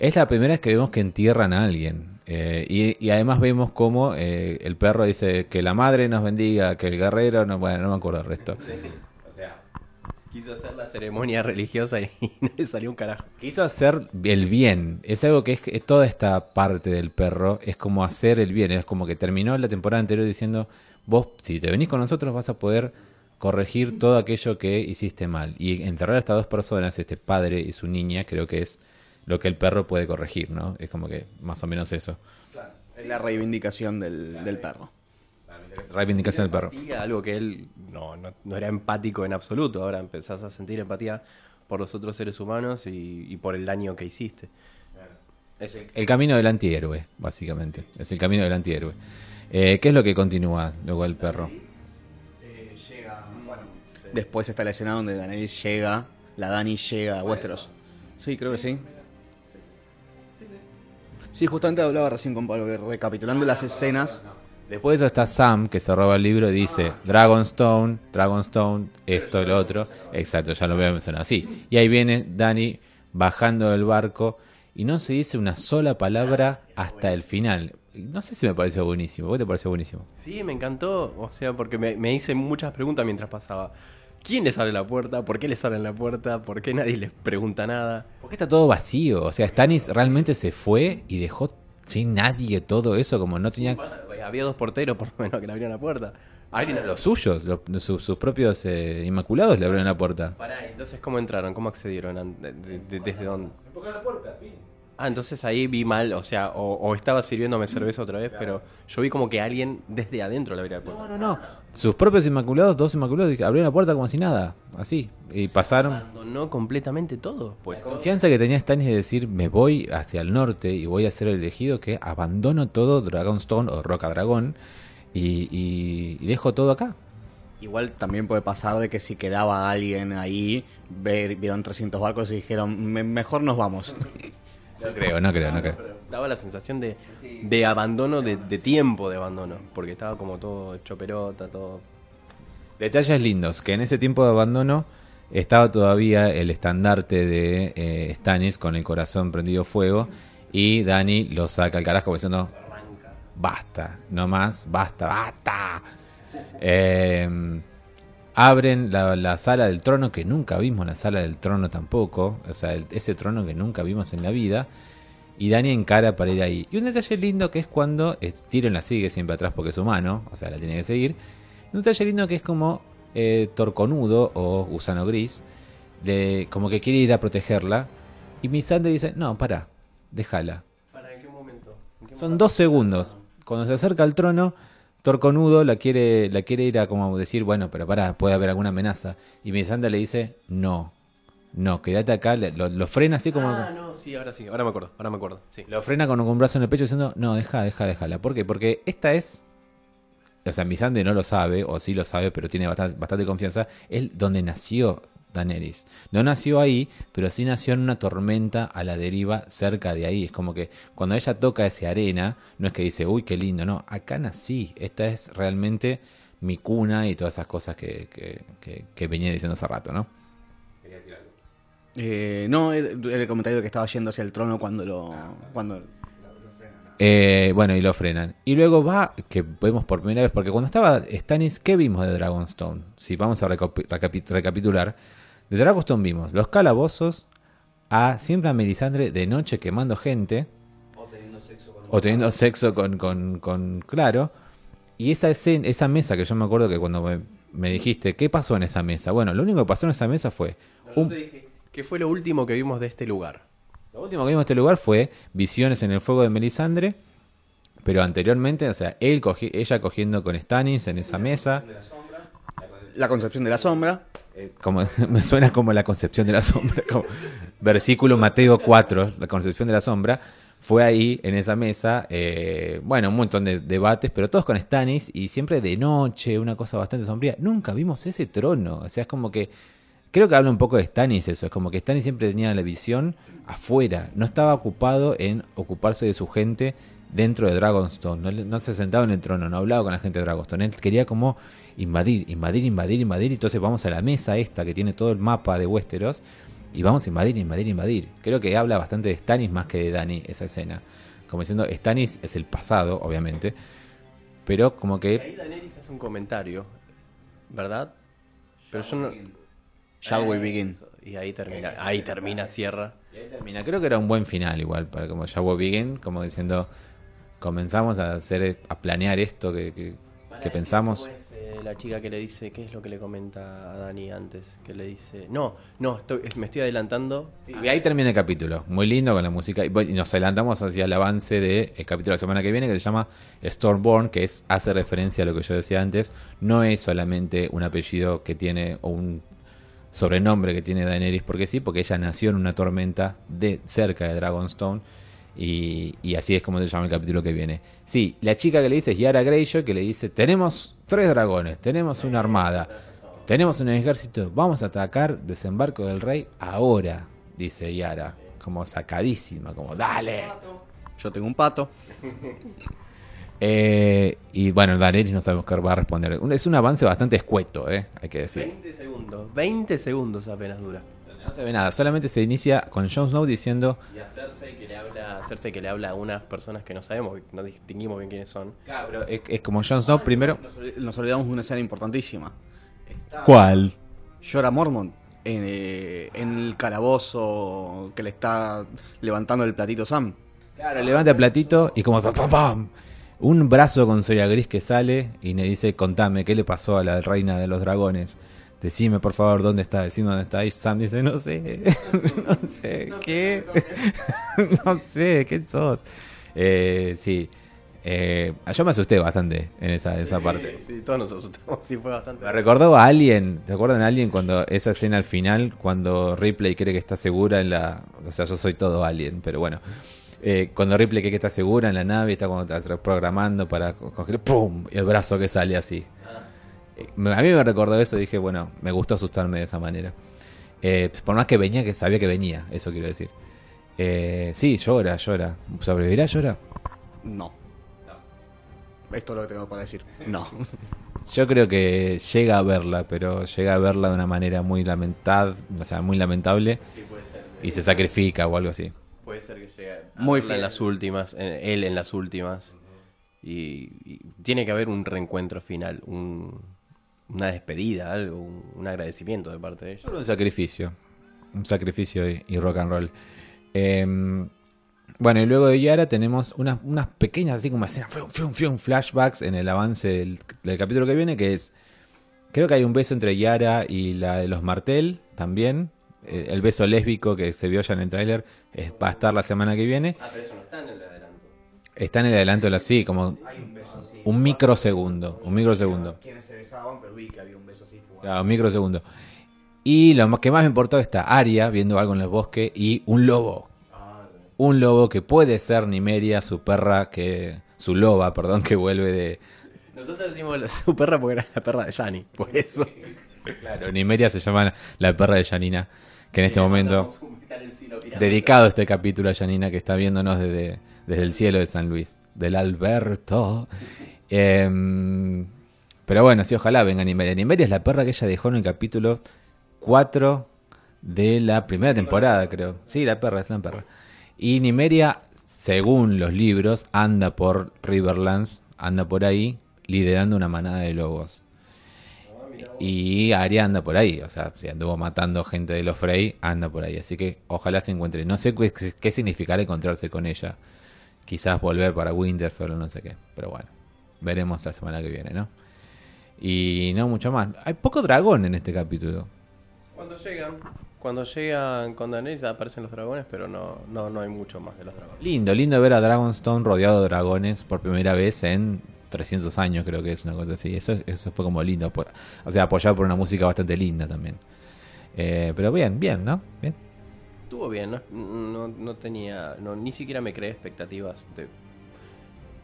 S1: Es la primera vez que vemos que entierran a alguien. Eh, y, y además vemos como eh, el perro dice que la madre nos bendiga, que el guerrero, no, bueno, no me acuerdo el resto.
S3: Quiso hacer la ceremonia religiosa y *laughs* no le salió un carajo.
S1: Quiso hacer el bien. Es algo que es, es toda esta parte del perro. Es como hacer el bien. Es como que terminó la temporada anterior diciendo: Vos, si te venís con nosotros, vas a poder corregir todo aquello que hiciste mal. Y enterrar a estas dos personas, este padre y su niña, creo que es lo que el perro puede corregir, ¿no? Es como que más o menos eso.
S2: Es la reivindicación del, del perro.
S1: Reivindicación del perro.
S3: Empatía, algo que él no, no, no era empático en absoluto. Ahora empezás a sentir empatía por los otros seres humanos y, y por el daño que hiciste. Es el-
S1: El camino del antihéroe, básicamente. Es el camino del antihéroe. Eh, ¿Qué es lo que continúa luego el perro?
S2: llega, bueno. Después está la escena donde Daenerys llega, la Dani llega a Westeros. Sí, creo que sí. Sí, justamente hablaba recién con Pablo, que recapitulando las escenas.
S1: Después de eso está Sam, que se roba el libro y dice Dragonstone, Dragonstone, esto, lo otro. Exacto, ya lo veo mencionado. Sí, y ahí viene Dani bajando del barco y no se dice una sola palabra hasta el final. No sé si me pareció buenísimo. ¿Vos te pareció buenísimo?
S3: Sí, me encantó. O sea, porque me, me hice muchas preguntas mientras pasaba. ¿Quién les abre la puerta? ¿Por qué les abren la puerta? ¿Por qué nadie les pregunta nada?
S1: Porque está todo vacío. O sea, Stannis realmente se fue y dejó sin nadie todo eso, como no tenía
S3: Había dos porteros por lo menos que le abrieron la puerta. Alguien
S1: los suyos, los- sus, sus propios eh, inmaculados le abrieron la puerta.
S3: Pará, entonces ¿cómo entraron? ¿Cómo accedieron? De- de- ¿Desde dónde? Ah, entonces ahí vi mal, o sea, o, o estaba sirviéndome cerveza otra vez, pero yo vi como que alguien desde adentro le abría la puerta.
S1: No, no, no. Sus propios inmaculados, dos inmaculados, abrieron la puerta como si nada, así. Y pasaron.
S3: Abandonó completamente todo. Pues
S1: Confianza que tenía Stannis de decir, me voy hacia el norte y voy a ser el elegido, que abandono todo Dragonstone o Roca Dragón y, y- y dejo todo acá.
S2: Igual también puede pasar de que si quedaba alguien ahí, ver- vieron 300 barcos y dijeron, "Me- mejor nos vamos. *laughs*
S1: No creo, no creo, no creo.
S3: Daba la sensación de, de abandono, de, de tiempo de abandono, porque estaba como todo hecho pelota, todo...
S1: Detalles lindos, que en ese tiempo de abandono estaba todavía el estandarte de eh, Stannis con el corazón prendido fuego y Dani lo saca al carajo diciendo, basta, no más, basta, basta. Eh, abren la, la sala del trono que nunca vimos, la sala del trono tampoco, o sea, el- ese trono que nunca vimos en la vida. Y Dani encara para ir ahí. Y un detalle lindo que es cuando Tyrion la sigue siempre atrás porque es humano, o sea, la tiene que seguir. Un detalle lindo que es como eh, Torconudo o Gusano Gris como que quiere ir a protegerla. Y Missandei dice, no, para, déjala.
S3: ¿Para en qué momento? ¿En qué
S1: Son dos segundos. Cuando se acerca al trono, Torconudo la quiere, la quiere ir a como decir, bueno, pero para, puede haber alguna amenaza. Y Missandei le dice, no, no, quédate acá, lo, lo frena así como...
S3: Ah, no, sí, ahora sí, ahora me acuerdo, ahora me acuerdo. Sí.
S1: Lo frena con un brazo en el pecho diciendo, no, deja, deja, déjala. ¿Por qué? Porque esta es... O sea, Missandei no lo sabe, o sí lo sabe, pero tiene bastante, bastante confianza. Es donde nació Daenerys. No nació ahí, pero sí nació en una tormenta a la deriva cerca de ahí. Es como que cuando ella toca ese arena, no es que dice, uy, qué lindo, no. Acá nací. Esta es realmente mi cuna y todas esas cosas que, que, que- que venía diciendo hace rato, ¿no?
S2: Eh, no, el, el comentario que estaba yendo hacia el trono cuando lo. Cuando,
S1: Eh, bueno, y lo frenan. Y luego va, que vemos por primera vez, porque cuando estaba Stannis, ¿qué vimos de Dragonstone? Si vamos a recapi- recapi- recapitular, de Dragonstone vimos los calabozos, a siempre a Melisandre de noche quemando gente, o teniendo sexo con, con, con Claro, y esa, escena, esa mesa que yo me acuerdo que cuando me, me dijiste, ¿qué pasó en esa mesa? Bueno, lo único que pasó en esa mesa fue
S3: Yo
S1: un
S3: te dije, ¿Qué fue lo último que vimos de este lugar?
S1: Lo último que vimos en este lugar fue visiones en el fuego de Melisandre. Pero anteriormente, o sea, él cogi- ella cogiendo con Stannis en esa mesa.
S2: la concepción de la sombra.
S1: Eh, Como, *laughs* me suena como la concepción de la sombra. como versículo Mateo 4, la concepción de la sombra. Fue ahí, en esa mesa. eh, bueno, un montón de debates, pero todos con Stannis y siempre de noche, una cosa bastante sombría. Nunca vimos ese trono. O sea, es como que. Creo que habla un poco de Stannis eso. Es como que Stannis siempre tenía la visión afuera. No estaba ocupado en ocuparse de su gente dentro de Dragonstone. No, se sentaba en el trono, no hablaba con la gente de Dragonstone. Él quería como invadir, invadir, invadir, invadir. Entonces vamos a la mesa esta que tiene todo el mapa de Westeros. Y vamos a invadir, invadir, invadir. Creo que habla bastante de Stannis más que de Dani esa escena. Como diciendo, Stannis es el pasado, obviamente. Pero como que
S3: Ahí Daenerys hace un comentario, ¿verdad? Pero yo no...
S2: Shall we begin?
S3: Y ahí termina, ahí termina, cierra.
S1: Y ahí termina. Creo que era un buen final igual, para como ya Begin, como diciendo, comenzamos a hacer, a planear esto que, que- que pensamos.
S3: ¿Cómo es, eh, la chica que le dice, ¿qué es lo que le comenta a Dani antes? Que le dice, no, no, estoy- me estoy adelantando.
S1: Y ahí termina el capítulo, muy lindo con la música. Y nos adelantamos hacia el avance del capítulo de la semana que viene, que se llama Stormborn, que es hace referencia a lo que yo decía antes. No es solamente un apellido que tiene, o un sobrenombre que tiene Daenerys, porque sí, porque ella nació en una tormenta de cerca de Dragonstone. Y, y así es como se llama el capítulo que viene. Sí, la chica que le dice es Yara Greyjoy, que le dice, tenemos tres dragones, tenemos una armada, tenemos un ejército, vamos a atacar desembarco del rey ahora, dice Yara, como sacadísima, como dale.
S2: Yo tengo un pato.
S1: Eh, y bueno, Daenerys no sabemos qué va a responder. Es un avance bastante escueto, eh, hay que decir.
S3: 20 segundos, 20 segundos apenas dura.
S1: No se ve nada, solamente se inicia con Jon Snow diciendo,
S3: Y a Cersei que le habla, a Cersei que le habla a unas personas que no sabemos, no distinguimos bien quiénes son.
S1: pero es, es como Jon Snow primero...
S2: Nos, olvi- nos olvidamos de una escena importantísima.
S1: ¿Cuál?
S2: Llora Mormont en, eh, en el calabozo que le está levantando el platito Sam.
S1: Claro, levanta el platito y como... ¡pam, pam, pam! Un brazo con soya gris que sale y le dice, contame, ¿qué le pasó a la reina de los dragones? Decime, por favor, ¿dónde está? Decime dónde está. Y Sam dice, no sé, *laughs* no sé, ¿qué? *laughs* no sé, ¿qué sos? Eh, sí, Eh, yo me asusté bastante en esa, esa parte.
S3: Sí, todos nos asustamos, sí, fue bastante.
S1: Me recordó a Alien, ¿te acuerdan Alien cuando esa escena al final, cuando Ripley cree que está segura en la... O sea, yo soy todo Alien, pero bueno. Eh, cuando Ripley que está segura en la nave, está como está programando para co- coger, ¡pum! Y el brazo que sale así. Eh, me- A mí me recordó eso y dije, bueno, me gustó asustarme de esa manera. Eh, por más que venía, que sabía que venía, eso quiero decir. Eh, sí, llora, llora. ¿Sobrevivirá, llora?
S2: No. Esto es lo que tengo para decir. No. *laughs*
S1: Yo creo que llega a verla, pero llega a verla de una manera muy lamentable, o sea, muy lamentable
S3: Sí, puede ser.
S1: y se sacrifica o algo así.
S3: Puede ser que llegue a
S2: Muy
S3: verla en
S2: fiel.
S3: las últimas, en- él en las últimas. Y, y tiene que haber un reencuentro final, un- una despedida, algo, un, un agradecimiento de parte de ella.
S1: Un sacrificio, un sacrificio y, y rock and roll. Em, bueno, y luego de Yara tenemos unas, unas pequeñas, así como escenas, fium, fium, fium, flashbacks en el avance del, del capítulo que viene, que es, creo que hay un beso entre Yara y la de los Martel también, el beso lésbico que se vio ya en el tráiler es- va a estar la semana que viene.
S3: Ah, pero eso no está en el adelanto.
S1: Está en el adelanto de la sí, como
S2: Hay un beso así.
S1: un microsegundo, un microsegundo.
S2: Quienes se besaban, pero vi que había un beso así.
S1: Claro, un microsegundo. Y lo más- que más me importó está Aria viendo algo en el bosque y un lobo. Un lobo que puede ser Nimeria, su perra, que su loba, perdón, que vuelve de...
S3: Nosotros decimos su perra porque era la perra de Yanni, por eso. *laughs*
S1: Claro, Nimeria se llama la perra de Janina, que en este momento... Dedicado este capítulo a Janina que está viéndonos desde, desde el cielo de San Luis, del Alberto. *laughs* Em, pero bueno, sí, ojalá venga Nimeria. Nimeria es la perra que ella dejó en el capítulo 4 de la primera temporada, creo. Sí, la perra, es la perra. Y Nimeria, según los libros, anda por Riverlands, anda por ahí, liderando una manada de lobos. Y Arya anda por ahí, o sea, si anduvo matando gente de los Frey, anda por ahí. Así que ojalá se encuentre. No sé qué, qué significará encontrarse con ella. Quizás volver para Winterfell o no sé qué. Pero bueno, veremos la semana que viene, ¿no? Y no mucho más. Hay poco dragón en este capítulo.
S3: Cuando llegan, cuando llegan con Daenerys aparecen los dragones, pero no, no, no hay mucho más de los dragones.
S1: Lindo, lindo ver a Dragonstone rodeado de dragones por primera vez en 300 años, creo que es una cosa así. Eso, eso fue como lindo. o sea, apoyado por una música bastante linda también. Eh, pero bien, bien, ¿no? Bien.
S3: Estuvo bien, no, no, no tenía, no, ni siquiera me creé expectativas de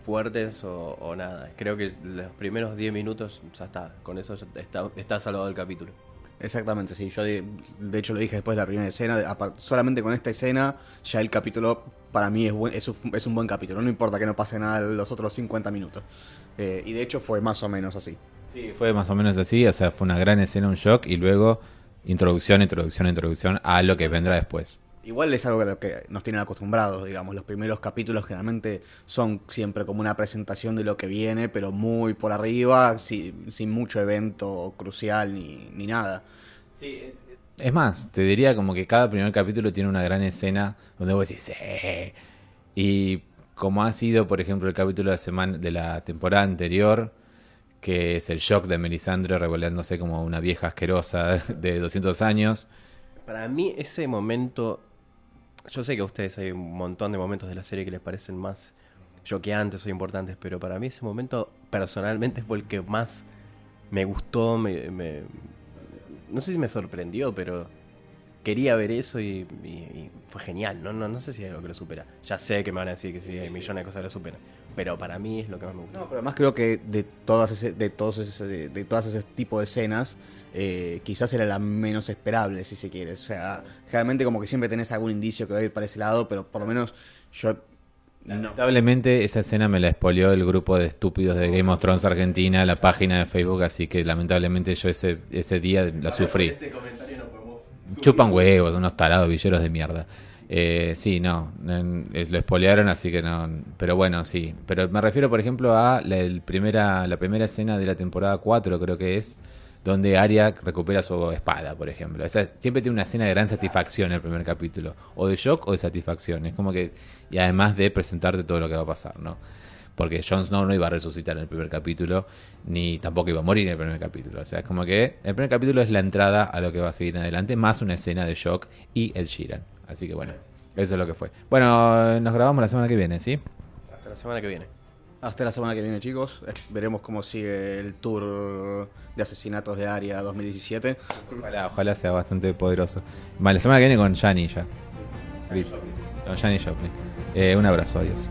S3: fuertes o, o nada. Creo que los primeros 10 minutos ya está, con eso ya está, está salvado el capítulo.
S2: Exactamente, sí. Yo de, hecho lo dije después de la primera escena. solamente con esta escena, ya el capítulo para mí es, buen- es, un, es un buen capítulo. No importa que no pase nada los otros 50 minutos. Eh, y de hecho fue más o menos así.
S1: Sí, fue más o menos así, o sea, fue una gran escena, un shock, y luego introducción, introducción, introducción a lo que vendrá después.
S2: Igual es algo que, lo que nos tienen acostumbrados, digamos. Los primeros capítulos generalmente son siempre como una presentación de lo que viene, pero muy por arriba, si- sin mucho evento crucial ni, ni nada.
S1: Es más, te diría como que cada primer capítulo tiene una gran escena donde vos decís, "Sí". Y como ha sido, por ejemplo, el capítulo de la, semana, de la temporada anterior, que es el shock de Melisandre revelándose como una vieja asquerosa *laughs* de 200 años.
S3: Para mí ese momento, yo sé que a ustedes hay un montón de momentos de la serie que les parecen más choqueantes o importantes, pero para mí ese momento personalmente *laughs* fue el que más me gustó, me, me- no sé si me sorprendió, pero quería ver eso y, y- y fue genial, ¿no? No, no sé si hay algo que lo supera. Ya sé que me van a decir que sí, hay millones de cosas que lo superan, pero para mí es lo que más me gustó.
S2: No, pero además creo que de todas ese, de todos ese, de, de todas ese tipo de escenas, eh, quizás era la menos esperable, si se quiere. O sea, generalmente como que siempre tenés algún indicio que va a ir para ese lado, pero por lo menos yo
S1: Lamentablemente esa escena me la expolió el grupo de estúpidos de Game of Thrones Argentina, la página de Facebook, así que lamentablemente yo ese, ese día la sufrí. Chupan huevos, unos tarados villeros de mierda. Eh, sí, no, en- lo espolearon, así que no. Pero bueno, sí. Pero me refiero, por ejemplo, a la, primera, la primera escena de la temporada 4, creo que es, donde Arya recupera su espada, por ejemplo. Esa, siempre tiene una escena de gran satisfacción el primer capítulo. O de shock o de satisfacción. Es como que. Y además de presentarte todo lo que va a pasar, ¿no? Porque Jon Snow no iba a resucitar en el primer capítulo, ni tampoco iba a morir en el primer capítulo. O sea, es como que el primer capítulo es la entrada a lo que va a seguir en adelante, más una escena de shock y el Sheeran. Así que bueno, eso es lo que fue. Bueno, nos grabamos la semana que viene, ¿sí?
S3: Hasta la semana que viene.
S2: hasta la semana que viene, chicos. Eh, Veremos cómo sigue el tour de asesinatos de Aria 2017.
S1: Ojalá, ojalá sea bastante poderoso. Vale, la semana que viene con Gianni ya. Con Gianni Joplin. Eh, un abrazo, adiós.